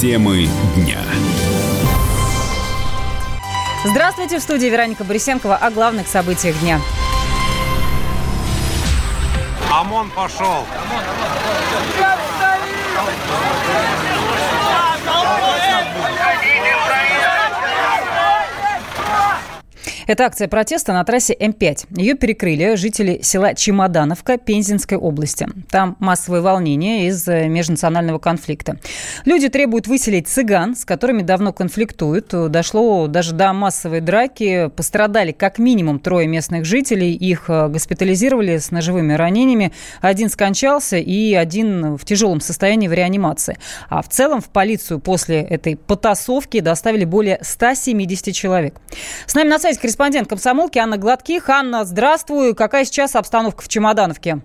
Темы дня. Здравствуйте, в студии Вероника Борисенкова о главных событиях дня. ОМОН пошел. ОМОН, Это акция протеста на трассе М5. Ее перекрыли жители села Чемодановка Пензенской области. Там массовые волнения из межнационального конфликта. Люди требуют выселить цыган, с которыми давно конфликтуют. Дошло даже до массовой драки. Пострадали как минимум трое местных жителей. Их э, госпитализировали с ножевыми ранениями. Один скончался и один в тяжелом состоянии в реанимации. А в целом в полицию после этой потасовки доставили более 170 человек. С нами на связи корреспондент комсомолки Анна Гладких. Анна, здравствуй. Какая сейчас обстановка в Чемодановке?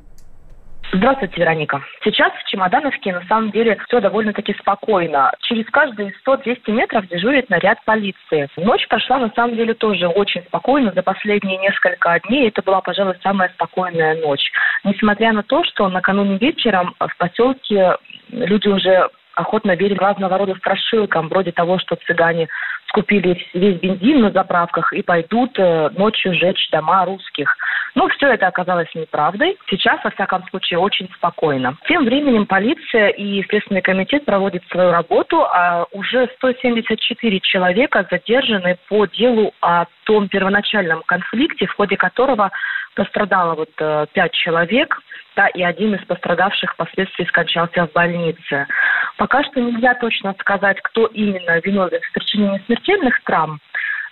Здравствуйте, Вероника. Сейчас в Чемодановке на самом деле все довольно-таки спокойно. Через каждые 100-200 метров дежурит наряд полиции. Ночь прошла на самом деле тоже очень спокойно. За последние несколько дней это была, пожалуй, самая спокойная ночь. Несмотря на то, что накануне вечером в поселке люди уже охотно верили разного рода страшилкам, вроде того, что цыгане скупили весь бензин на заправках и пойдут э, ночью сжечь дома русских. Но все это оказалось неправдой. Сейчас, во всяком случае, очень спокойно. Тем временем полиция и Следственный комитет проводят свою работу, а уже 174 человека задержаны по делу о том первоначальном конфликте, в ходе которого пострадало вот э, пять человек, да, и один из пострадавших впоследствии скончался в больнице. Пока что нельзя точно сказать, кто именно виновен в причинении смертельных травм,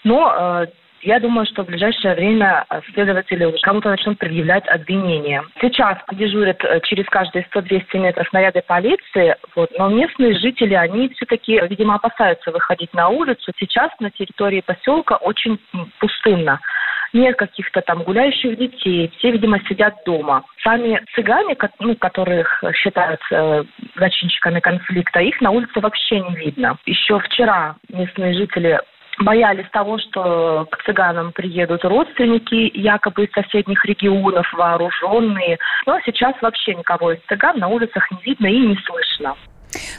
но э, я думаю, что в ближайшее время следователи уже кому-то начнут предъявлять обвинения. Сейчас дежурят э, через каждые 100-200 метров наряды полиции, вот, но местные жители, они все-таки, видимо, опасаются выходить на улицу. Сейчас на территории поселка очень пустынно нет каких-то там гуляющих детей, все, видимо, сидят дома. Сами цыгане, ну, которых считают э, зачинщиками конфликта, их на улице вообще не видно. Еще вчера местные жители боялись того, что к цыганам приедут родственники якобы из соседних регионов, вооруженные. Но сейчас вообще никого из цыган на улицах не видно и не слышно.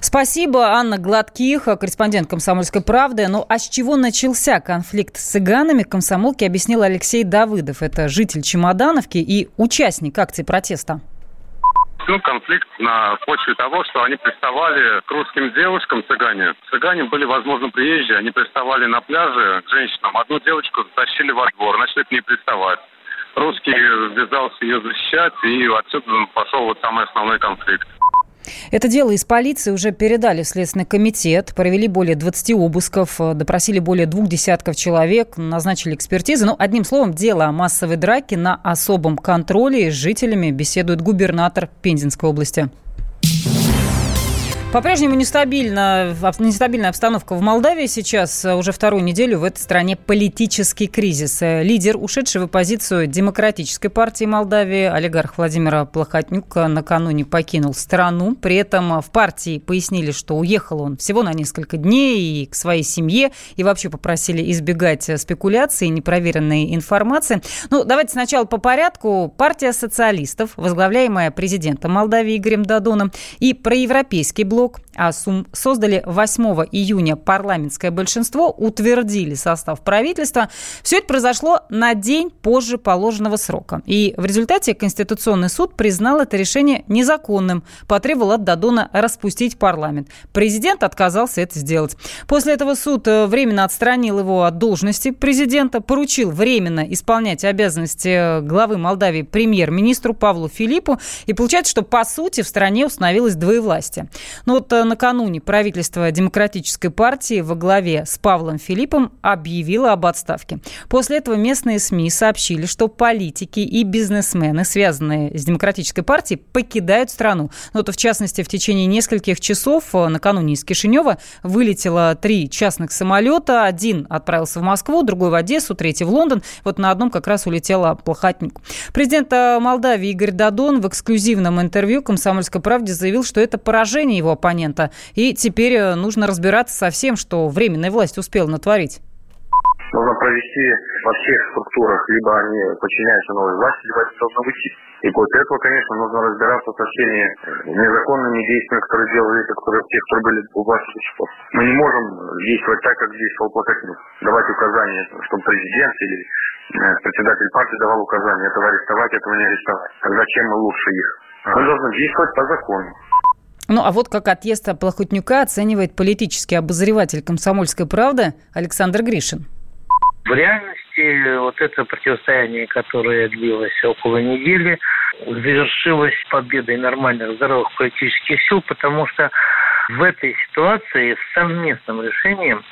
Спасибо, Анна Гладких, корреспондент «Комсомольской правды». Ну, а с чего начался конфликт с цыганами, комсомолке объяснил Алексей Давыдов. Это житель Чемодановки и участник акции протеста. Ну, конфликт на почве того, что они приставали к русским девушкам, цыгане. Цыгане были, возможно, приезжие. Они приставали на пляже к женщинам. Одну девочку затащили во двор, начали к ней приставать. Русский ввязался ее защищать, и отсюда пошел вот самый основной конфликт. Это дело из полиции уже передали в Следственный комитет, провели более 20 обысков, э, допросили более двух десятков человек, назначили экспертизы. Ну, одним словом, дело о массовой драке на особом контроле с жителями беседует губернатор Пензенской области. По-прежнему нестабильна, нестабильная обстановка в Молдавии сейчас. Э, уже вторую неделю в этой стране политический кризис. Э, лидер, ушедший в оппозицию Демократической партии Молдавии, олигарх Владимира Плохотнюк, накануне покинул страну. При этом в партии пояснили, что уехал он всего на несколько дней и к своей семье, и вообще попросили избегать спекуляций и непроверенной информации. Ну, давайте сначала по порядку. Партия социалистов, возглавляемая президентом Молдавии Игорем Дадоном, и проевропейский блок блок создали 8 июня парламентское большинство, утвердили состав правительства. Все это произошло на день позже положенного срока. И в результате Конституционный суд признал это решение незаконным, потребовал от Дадона распустить парламент. Президент отказался это сделать. После этого суд э, временно отстранил его от должности президента, поручил временно исполнять обязанности э, главы Молдавии премьер-министру Павлу Филиппу. И получается, что по сути в стране установилось двоевластие. Но вот э, накануне правительство Демократической партии во главе с Павлом Филиппом объявило об отставке. После этого местные СМИ сообщили, что политики и бизнесмены, связанные с Демократической партией, покидают страну. Ну, вот, в частности, в течение нескольких часов э, накануне из Кишинева вылетело три частных самолета. Один отправился в Москву, другой в Одессу, третий в Лондон. Вот на одном как раз улетела Плохотник. Президент э, Молдавии Игорь Дадон в эксклюзивном интервью «Комсомольской правде» заявил, что это поражение его оппонента. И теперь э, нужно разбираться со всем, что временная власть успела натворить. нужно провести во всех структурах, либо они подчиняются новой власти, либо они должны уйти. И после этого, конечно, нужно разбираться со всеми незаконными действиями, которые делали те, которые, те, которые были у власти до сих пор. Мы не можем действовать так, как действовал Плакатнюк. Давать указания, чтобы президент или э, председатель партии давал указания, этого арестовать, этого не арестовать. Тогда чем мы лучше их? Мы должны действовать по закону. Ну, а вот как отъезд Плохотнюка оценивает политический обозреватель «Комсомольской правды» Александр Гришин. В реальности вот это противостояние, которое длилось около недели, завершилось победой нормальных здоровых политических сил, потому что в этой ситуации совместным решением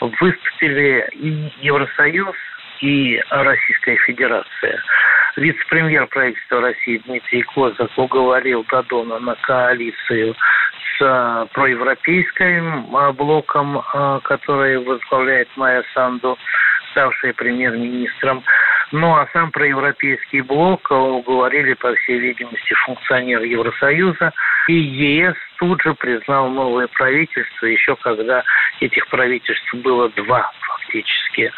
выступили и Евросоюз, и Российская Федерация. Вице-премьер правительства России Дмитрий Козак уговорил Дадона на коалицию с проевропейским а, блоком, а, который возглавляет Майя Санду, ставшая премьер-министром. Ну а сам проевропейский блок уговорили, по всей видимости, функционеры Евросоюза. И ЕС тут же признал новое правительство, еще когда этих правительств было два фактически.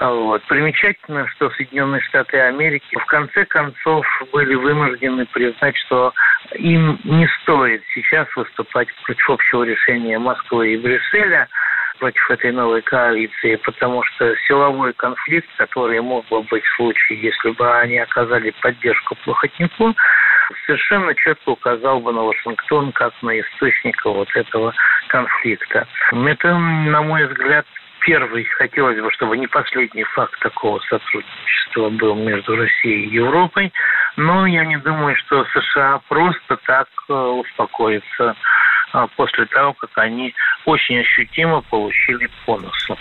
Вот. Примечательно, что Соединенные Штаты Америки в конце концов были вынуждены признать, что им не стоит сейчас выступать против общего решения Москвы и Брюсселя, против этой новой коалиции, потому что силовой конфликт, который мог бы быть в случае, если бы они оказали поддержку Плохотнику, совершенно четко указал бы на Вашингтон как на источника вот этого конфликта. Это, на мой взгляд, первый, хотелось бы, чтобы не последний факт такого сотрудничества был между Россией и Европой, но я не думаю, что США просто так э, успокоится после того, как они очень ощутимо получили по носу.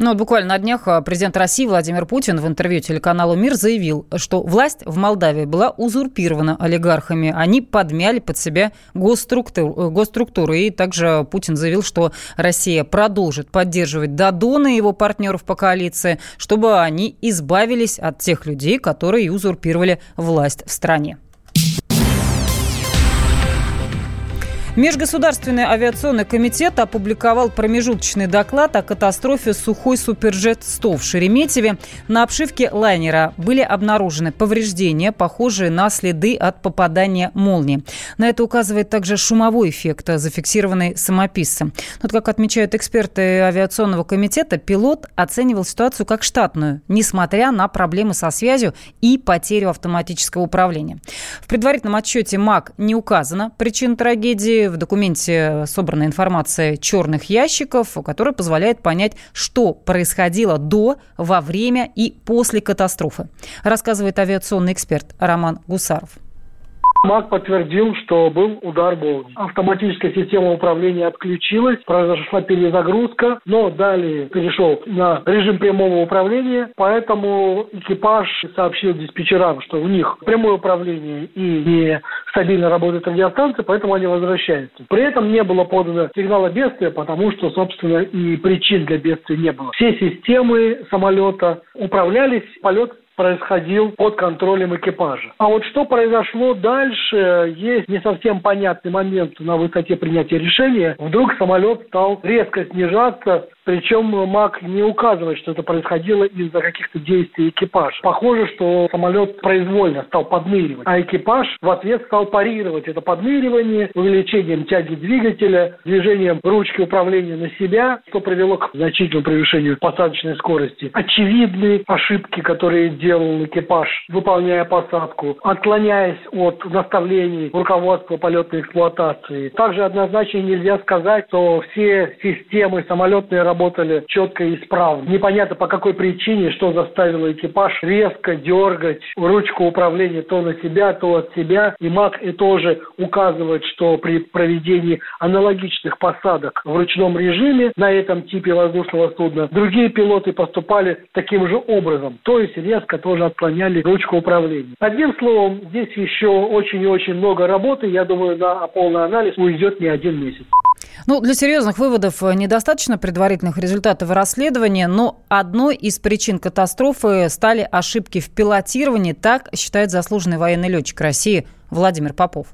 Ну, вот буквально на днях а, президент России Владимир Путин в интервью телеканалу «Мир» заявил, что власть в Молдавии была узурпирована олигархами. Они подмяли под себя госструктуру, э, госструктуру. И также Путин заявил, что Россия продолжит поддерживать Дадона и его партнеров по коалиции, чтобы они избавились от тех людей, которые узурпировали власть в стране. Межгосударственный авиационный комитет опубликовал промежуточный доклад о катастрофе сухой Суперджет-100 в Шереметьеве. На обшивке лайнера были обнаружены повреждения, похожие на следы от попадания молнии. На это указывает также шумовой эффект, зафиксированный самописцем. Вот как отмечают эксперты авиационного комитета, пилот оценивал ситуацию как штатную, несмотря на проблемы со связью и потерю автоматического управления. В предварительном отчете МАК не указана причина трагедии в документе собрана информация черных ящиков, которая позволяет понять, что происходило до, во время и после катастрофы, рассказывает авиационный эксперт Роман Гусаров. МАК подтвердил, что был удар молнии. Автоматическая система управления отключилась, произошла перезагрузка, но далее перешел на режим прямого управления, поэтому экипаж сообщил диспетчерам, что у них прямое управление и не стабильно работает радиостанция, поэтому они возвращаются. При этом не было подано сигнала бедствия, потому что, собственно, и причин для бедствия не было. Все системы самолета управлялись, полет происходил под контролем экипажа. А вот что произошло дальше, есть не совсем понятный момент на высоте принятия решения. Вдруг самолет стал резко снижаться, причем МАК не указывает, что это происходило из-за каких-то действий экипажа. Похоже, что самолет произвольно стал подныривать, а экипаж в ответ стал парировать это подныривание увеличением тяги двигателя, движением ручки управления на себя, что привело к значительному превышению посадочной скорости. Очевидные ошибки, которые делал экипаж, выполняя посадку, отклоняясь от наставлений руководства полетной эксплуатации. Также однозначно нельзя сказать, что все системы самолетные работали четко и исправно. Непонятно по какой причине, что заставило экипаж резко дергать ручку управления то на себя, то от себя. И МАК и тоже указывает, что при проведении аналогичных посадок в ручном режиме на этом типе воздушного судна другие пилоты поступали таким же образом. То есть резко тоже отклоняли ручку управления. Одним словом, здесь еще очень и очень много работы. Я думаю, на полный анализ уйдет не один месяц. Ну, для серьезных выводов э, недостаточно предварительных результатов расследования, но одной из причин катастрофы стали ошибки в пилотировании, так считает заслуженный военный летчик России Владимир Попов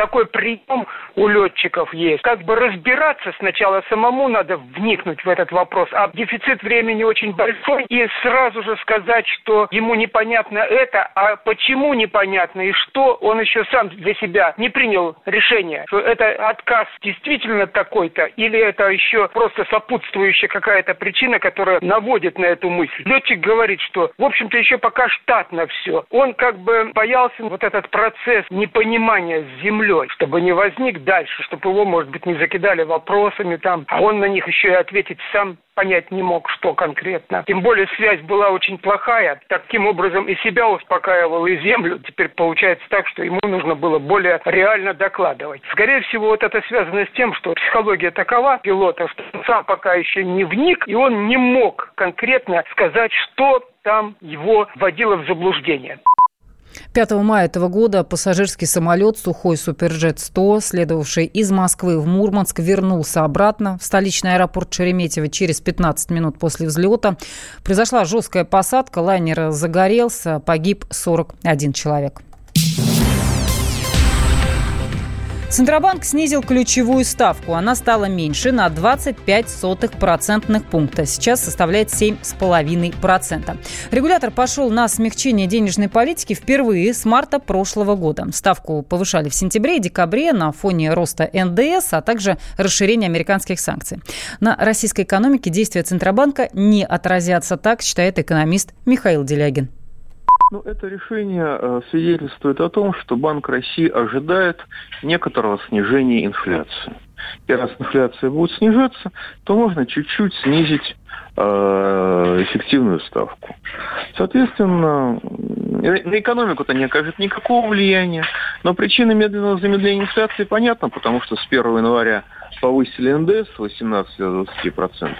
такой прием у летчиков есть. Как бы разбираться сначала самому надо вникнуть в этот вопрос, а дефицит времени очень большой, и сразу же сказать, что ему непонятно это, а почему непонятно, и что он еще сам для себя не принял решение, что это отказ действительно такой-то, или это еще просто сопутствующая какая-то причина, которая наводит на эту мысль. Летчик говорит, что, в общем-то, еще пока штатно все. Он как бы боялся вот этот процесс непонимания с землей, чтобы не возник дальше, чтобы его, может быть, не закидали вопросами там, а он на них еще и ответить сам понять не мог, что конкретно. Тем более связь была очень плохая. Таким образом и себя успокаивал, и землю. Теперь получается так, что ему нужно было более реально докладывать. Скорее всего, вот это связано с тем, что психология такова пилота, что он сам пока еще не вник, и он не мог конкретно сказать, что там его вводило в заблуждение. 5 мая этого года пассажирский самолет «Сухой Суперджет-100», следовавший из Москвы в Мурманск, вернулся обратно в столичный аэропорт Шереметьево через 15 минут после взлета. Произошла жесткая посадка, лайнер загорелся, погиб 41 человек. Центробанк снизил ключевую ставку. Она стала меньше на 25 сотых процентных пункта. Сейчас составляет 7,5%. Регулятор пошел на смягчение денежной политики впервые с марта прошлого года. Ставку повышали в сентябре и декабре на фоне роста НДС, а также расширения американских санкций. На российской экономике действия Центробанка не отразятся, так считает экономист Михаил Делягин. Ну, это решение э, свидетельствует о том, что Банк России ожидает некоторого снижения инфляции. И раз инфляция будет снижаться, то можно чуть-чуть снизить э, эффективную ставку. Соответственно, на экономику-то не окажет никакого влияния, но причина медленного замедления инфляции понятна, потому что с 1 января повысили НДС с 18 до 20%.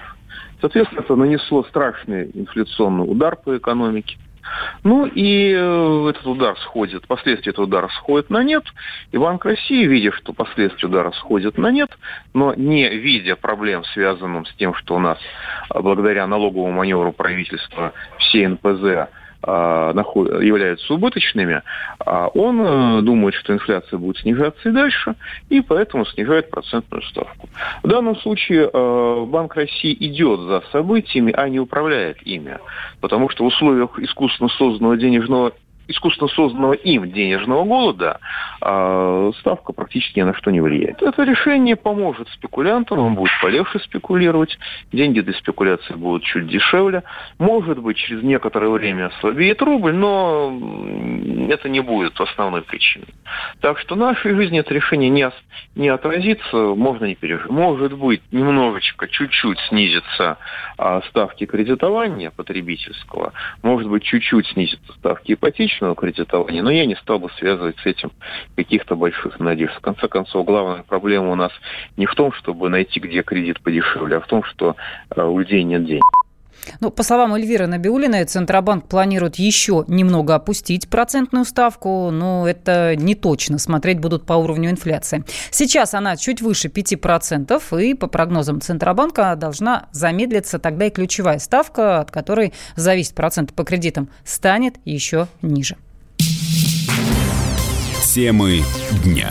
Соответственно, это нанесло страшный инфляционный удар по экономике. Ну и э, этот удар сходит, последствия этого удара сходят на нет. И Банк России, видя, что последствия удара сходят на нет, но не видя проблем, связанных с тем, что у нас а, благодаря налоговому маневру правительства все НПЗ являются убыточными, а он э, думает, что инфляция будет снижаться и дальше, и поэтому снижает процентную ставку. В данном случае э, Банк России идет за событиями, а не управляет ими, потому что в условиях искусственно созданного денежного искусственно созданного им денежного голода а, ставка практически ни на что не влияет. Это решение поможет спекулянтам, он будет полегче спекулировать, деньги для спекуляции будут чуть дешевле. Может быть, через некоторое время ослабеет рубль, но это не будет основной причиной. Так что в нашей жизни это решение не, не отразится, можно не переживать. Может быть, немножечко, чуть-чуть снизится а, ставки кредитования потребительского, может быть, чуть-чуть снизится ставки ипотечные, ипотечного кредитования, но я не стал бы связывать с этим каких-то больших надежд. В конце концов, главная проблема у нас не в том, чтобы найти, где кредит подешевле, а в том, что э, у людей нет денег. Ну, по словам Эльвиры Набиулиной, Центробанк планирует еще немного опустить процентную ставку, но это не точно. Смотреть будут по уровню инфляции. Сейчас она чуть выше 5%, и по прогнозам Центробанка должна замедлиться тогда и ключевая ставка, от которой зависит процент по кредитам, станет еще ниже. Темы дня.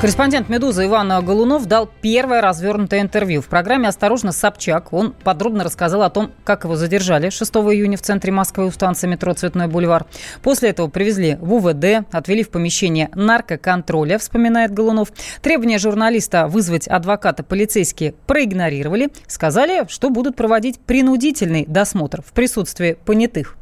Корреспондент «Медузы» Иван Голунов дал первое развернутое интервью. В программе «Осторожно, Собчак» он подробно рассказал о том, как его задержали 6 июня в центре Москвы у станции метро «Цветной бульвар». После этого привезли в УВД, отвели в помещение наркоконтроля, вспоминает Голунов. Требования журналиста вызвать адвоката полицейские проигнорировали. Сказали, что будут проводить принудительный досмотр в присутствии понятых.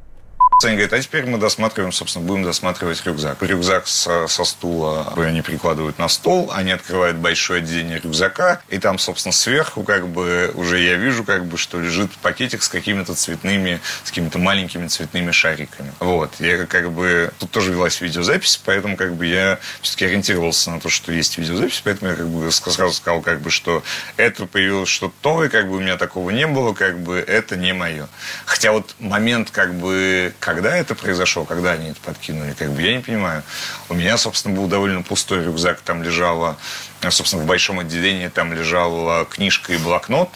Они говорят, а теперь мы досматриваем, собственно, будем досматривать рюкзак. Рюкзак со, со стула они прикладывают на стол, они открывают большое отделение рюкзака, и там, собственно, сверху, как бы, уже я вижу, как бы, что лежит пакетик с какими-то цветными, с какими-то маленькими цветными шариками. Вот. Я, как бы, тут тоже велась видеозапись, поэтому, как бы, я все-таки ориентировался на то, что есть видеозапись, поэтому я, как бы, сразу сказал, как бы, что это появилось что-то новое, как бы, у меня такого не было, как бы, это не мое. Хотя вот момент, как бы, когда это произошло, когда они это подкинули, как бы я не понимаю. У меня, собственно, был довольно пустой рюкзак, там лежала, собственно, в большом отделении там лежала книжка и блокнот,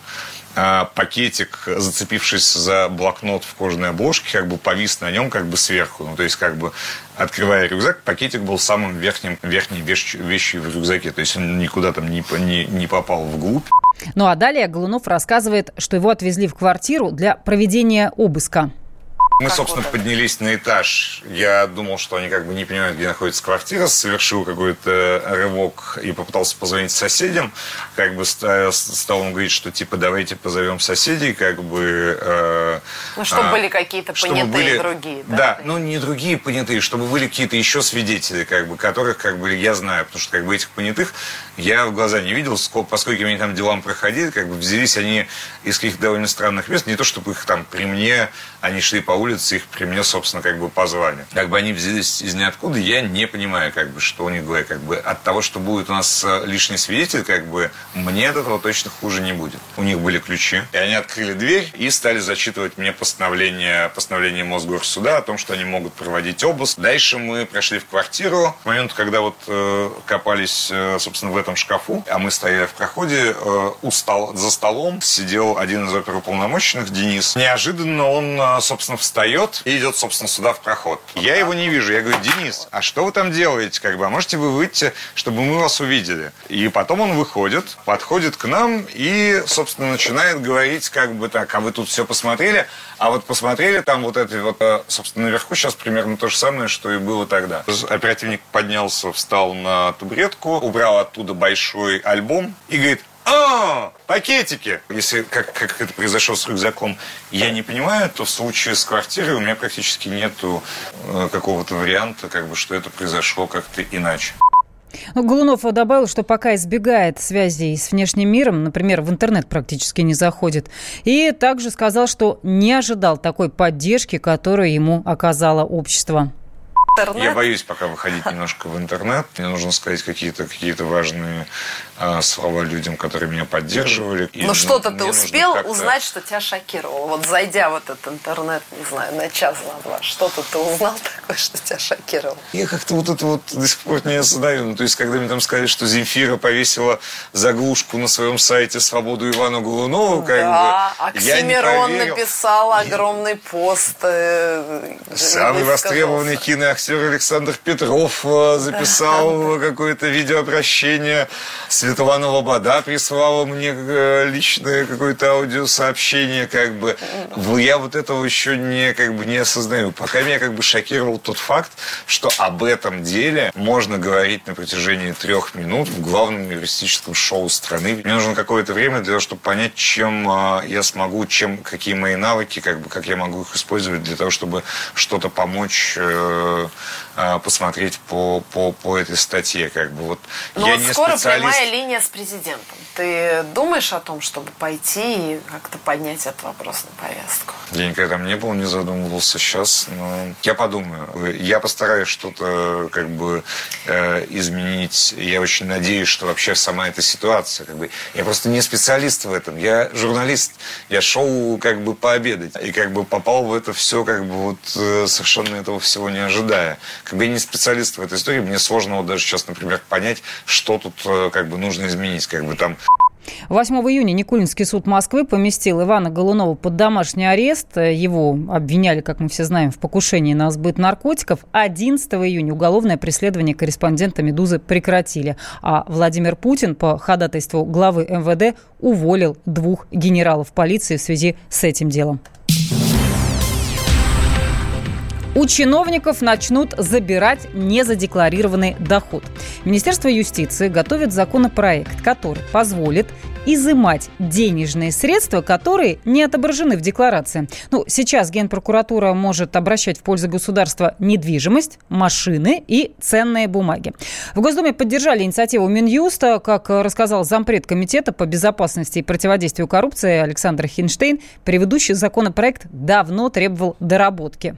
а пакетик, зацепившись за блокнот в кожаной обложке, как бы повис на нем как бы сверху. Ну, то есть, как бы, открывая рюкзак, пакетик был самым верхним, верхней вещью, вещью в рюкзаке. То есть, он никуда там не, не, не попал вглубь. Ну, а далее Голунов рассказывает, что его отвезли в квартиру для проведения обыска. Мы, собственно, поднялись на этаж. Я думал, что они как бы не понимают, где находится квартира. Совершил какой-то рывок и попытался позвонить соседям. Как бы стал он говорить, что типа давайте позовем соседей, как бы... Э, ну, чтобы а, были какие-то понятые были, другие. Да, да ну не другие понятые, чтобы были какие-то еще свидетели, как бы, которых как бы я знаю. Потому что как бы этих понятых я в глаза не видел, поскольку они там делам проходили, как бы взялись они из каких-то довольно странных мест. Не то, чтобы их там при мне, они шли по улице улице, их при мне, собственно, как бы позвали. Как бы они взялись из ниоткуда, я не понимаю, как бы, что у них говорят. Как бы от того, что будет у нас э, лишний свидетель, как бы, мне от этого точно хуже не будет. У них были ключи, и они открыли дверь и стали зачитывать мне постановление, постановление Мосгорсуда о том, что они могут проводить обыск. Дальше мы прошли в квартиру. В момент, когда вот э, копались, э, собственно, в этом шкафу, а мы стояли в проходе, э, у за столом сидел один из оперуполномоченных, Денис. Неожиданно он, э, собственно, встал встает и идет, собственно, сюда в проход. Я его не вижу. Я говорю, Денис, а что вы там делаете? Как бы, а можете вы выйти, чтобы мы вас увидели? И потом он выходит, подходит к нам и, собственно, начинает говорить, как бы так, а вы тут все посмотрели? А вот посмотрели там вот это вот, э, собственно, наверху сейчас примерно то же самое, что и было тогда. Оперативник поднялся, встал на табуретку, убрал оттуда большой альбом и говорит, а, пакетики. Если как, как это произошло с рюкзаком, я не понимаю, то в случае с квартирой у меня практически нету э, какого-то варианта, как бы, что это произошло как-то иначе. Ну, Голунов добавил, что пока избегает связей с внешним миром, например, в интернет практически не заходит. И также сказал, что не ожидал такой поддержки, которую ему оказало общество интернет? Я боюсь пока выходить немножко в интернет. Мне нужно сказать какие-то какие важные а, слова людям, которые меня поддерживали. И ну что-то ты успел узнать, что тебя шокировало? Вот зайдя в этот интернет, не знаю, на час, на два, что-то ты узнал такое, что тебя шокировало? Я как-то вот это вот до сих пор не осознаю. Ну, то есть, когда мне там сказали, что Земфира повесила заглушку на своем сайте «Свободу Ивану Голунову», как да, бы, Оксимирон написал огромный пост. Э, Самый востребованный киноактер актер Александр Петров э, записал какое-то видеообращение. Светлана Лобода прислала мне э, личное какое-то аудиосообщение, как бы. Я вот этого еще не, как бы, не осознаю. Пока меня как бы шокировал тот факт, что об этом деле можно говорить на протяжении трех минут в главном юмористическом шоу страны. Мне нужно какое-то время для того, чтобы понять, чем э, я смогу, чем, какие мои навыки, как бы, как я могу их использовать для того, чтобы что-то помочь э, посмотреть по, по, по этой статье. Как бы. вот Но я вот не скоро специалист... прямая линия с президентом. Ты думаешь о том, чтобы пойти и как-то поднять этот вопрос на повестку? Я никогда там не был, не задумывался сейчас, но я подумаю. Я постараюсь что-то как бы э, изменить. Я очень надеюсь, что вообще сама эта ситуация, как бы, я просто не специалист в этом. Я журналист. Я шел как бы пообедать. И как бы попал в это все как бы вот э, совершенно этого всего не ожидая. Как бы я не специалист в этой истории, мне сложно вот даже сейчас, например, понять, что тут э, как бы нужно изменить. Как бы там 8 июня Никулинский суд Москвы поместил Ивана Голунова под домашний арест. Его обвиняли, как мы все знаем, в покушении на сбыт наркотиков. 11 июня уголовное преследование корреспондента «Медузы» прекратили. А Владимир Путин по ходатайству главы МВД уволил двух генералов полиции в связи с этим делом. У чиновников начнут забирать незадекларированный доход. Министерство юстиции готовит законопроект, который позволит изымать денежные средства, которые не отображены в декларации. Ну, сейчас Генпрокуратура может обращать в пользу государства недвижимость, машины и ценные бумаги. В Госдуме поддержали инициативу Минюста, как рассказал зампред Комитета по безопасности и противодействию коррупции Александр Хинштейн. Предыдущий законопроект давно требовал доработки.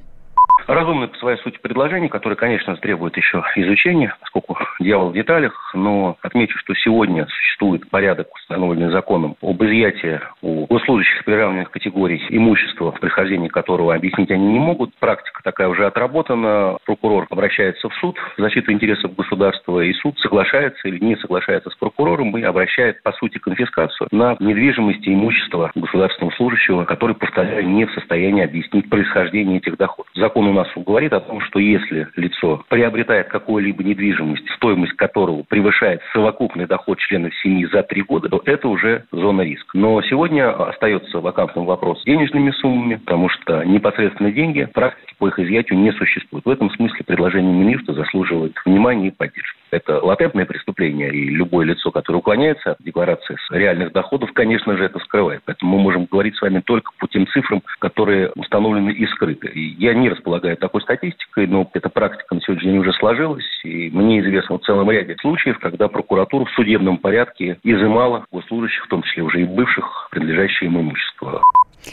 Разумное по своей сути предложение, которое, конечно, требует еще изучения, поскольку дьявол в деталях, но отмечу, что сегодня существует порядок, установленный законом, об изъятии у госслужащих приравненных категорий имущества, в прихождении которого объяснить они не могут. Практика такая уже отработана. Прокурор обращается в суд в защиту интересов государства, и суд соглашается или не соглашается с прокурором и обращает, по сути, конфискацию на недвижимость и имущество государственного служащего, который, повторяю, не в состоянии объяснить происхождение этих доходов. Закон нас говорит о том, что если лицо приобретает какую-либо недвижимость, стоимость которого превышает совокупный доход членов семьи за три года, то это уже зона риска. Но сегодня остается вакантным вопрос с денежными суммами, потому что непосредственно деньги практики по их изъятию не существует. В этом смысле предложение Минюста заслуживает внимания и поддержки. Это латентное преступление, и любое лицо, которое уклоняется от декларации с реальных доходов, конечно же, это скрывает. Поэтому мы можем говорить с вами только по тем цифрам, которые установлены и скрыты. И я не располагаю такой статистикой, но эта практика на сегодняшний день уже сложилась, и мне известно в целом ряде случаев, когда прокуратура в судебном порядке изымала госслужащих, в том числе уже и бывших, принадлежащее им имущество.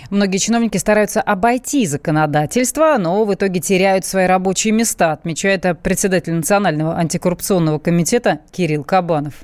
Многие чиновники стараются обойти законодательство, но в итоге теряют свои рабочие места, отмечает председатель Национального антикоррупционного комитета Кирилл Кабанов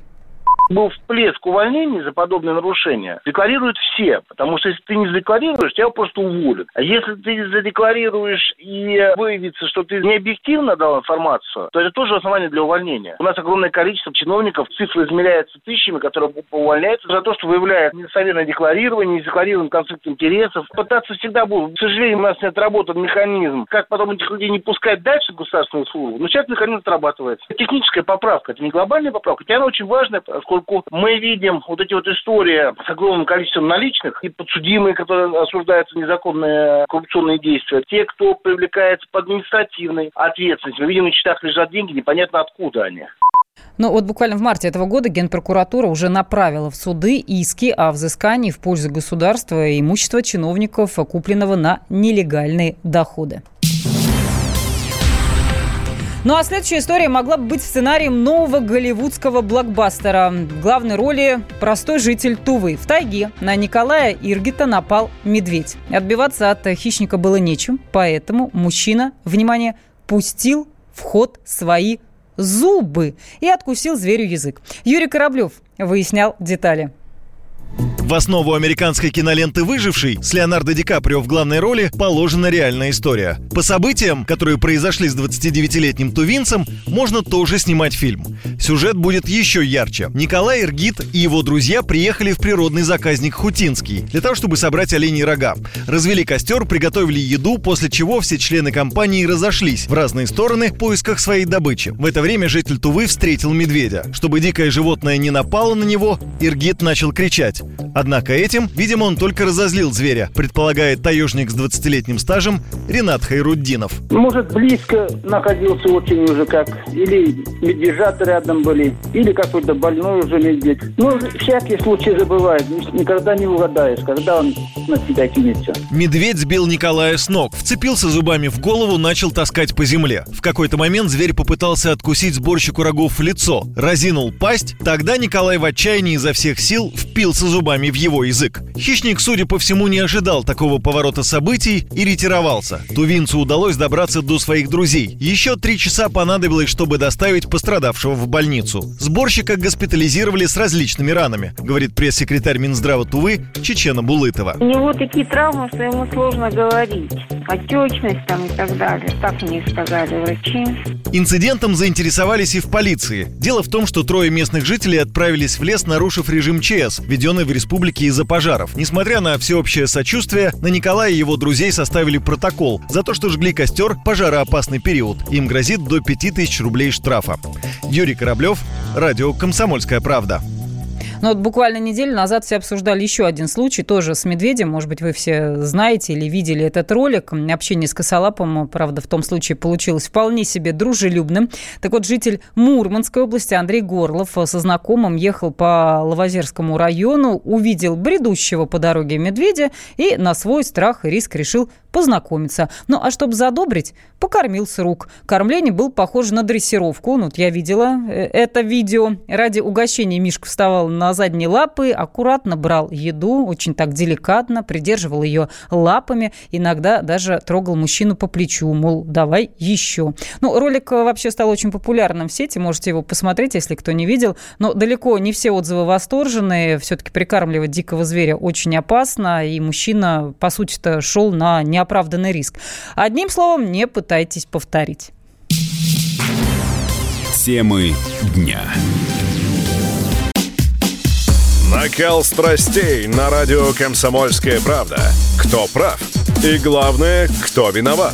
был всплеск увольнений за подобные нарушения, декларируют все. Потому что если ты не задекларируешь, тебя просто уволят. А если ты задекларируешь и выявится, что ты не объективно дал информацию, то это тоже основание для увольнения. У нас огромное количество чиновников, цифры измеряются тысячами, которые увольняются за то, что выявляют недостоверное декларирование, незакларированный конфликт интересов. Пытаться всегда будут. К сожалению, у нас не отработан механизм, как потом этих людей не пускать дальше в государственную службу. Но сейчас механизм отрабатывается. Техническая поправка, это не глобальная поправка, хотя она очень важная, поскольку поскольку мы видим вот эти вот истории с огромным количеством наличных и подсудимые, которые осуждаются незаконные коррупционные действия, те, кто привлекается по административной ответственности. Мы видим, на счетах лежат деньги, непонятно откуда они. Ну вот буквально в марте этого года Генпрокуратура уже направила в суды иски о взыскании в пользу государства имущества чиновников, купленного на нелегальные доходы. Ну а следующая история могла бы быть сценарием нового голливудского блокбастера. В главной роли простой житель Тувы. В тайге на Николая Иргита напал медведь. Отбиваться от хищника было нечем, поэтому мужчина, внимание, пустил в ход свои зубы и откусил зверю язык. Юрий Кораблев выяснял детали. В основу американской киноленты «Выживший» с Леонардо Ди Каприо в главной роли положена реальная история. По событиям, которые произошли с 29-летним тувинцем, можно тоже снимать фильм. Сюжет будет еще ярче. Николай Иргит и его друзья приехали в природный заказник Хутинский для того, чтобы собрать оленей рога. Развели костер, приготовили еду, после чего все члены компании разошлись в разные стороны в поисках своей добычи. В это время житель Тувы встретил медведя. Чтобы дикое животное не напало на него, Иргит начал кричать. Однако этим, видимо, он только разозлил зверя, предполагает таежник с 20-летним стажем Ренат Хайруддинов. Может, близко находился очень уже как, или медвежата рядом были, или какой-то больной уже медведь. Ну, всякие случаи же бывают. Никогда не угадаешь, когда он на тебя кинется. Медведь сбил Николая с ног, вцепился зубами в голову, начал таскать по земле. В какой-то момент зверь попытался откусить сборщику рогов в лицо, разинул пасть. Тогда Николай в отчаянии изо всех сил впился зубами зубами в его язык. Хищник, судя по всему, не ожидал такого поворота событий и ретировался. Тувинцу удалось добраться до своих друзей. Еще три часа понадобилось, чтобы доставить пострадавшего в больницу. Сборщика госпитализировали с различными ранами, говорит пресс-секретарь Минздрава Тувы Чечена Булытова. У него такие травмы, что ему сложно говорить. Отечность там и так далее. Так мне сказали врачи. Инцидентом заинтересовались и в полиции. Дело в том, что трое местных жителей отправились в лес, нарушив режим ЧС, введенный в республике республики из-за пожаров. Несмотря на всеобщее сочувствие, на Николая и его друзей составили протокол за то, что жгли костер в пожароопасный период. Им грозит до 5000 рублей штрафа. Юрий Кораблев, радио «Комсомольская правда». Но вот буквально неделю назад все обсуждали еще один случай, тоже с медведем. Может быть, вы все знаете или видели этот ролик. Общение с косолапом, правда, в том случае получилось вполне себе дружелюбным. Так вот, житель Мурманской области Андрей Горлов со знакомым ехал по Лавозерскому району, увидел бредущего по дороге медведя и на свой страх и риск решил познакомиться. Ну, а чтобы задобрить, покормил с рук. Кормление было похоже на дрессировку. Ну, вот я видела э, это видео. Ради угощения Мишка вставал на задние лапы, аккуратно брал еду, очень так деликатно, придерживал ее лапами, иногда даже трогал мужчину по плечу, мол, давай еще. Ну, ролик э, вообще стал очень популярным в сети, можете его посмотреть, если кто не видел. Но далеко не все отзывы восторженные. Все-таки прикармливать дикого зверя очень опасно, и мужчина, по сути-то, шел на неоправданный риск. Одним словом, не пытайтесь повторить. Темы дня. Накал страстей на радио «Комсомольская правда». Кто прав? И главное, кто виноват?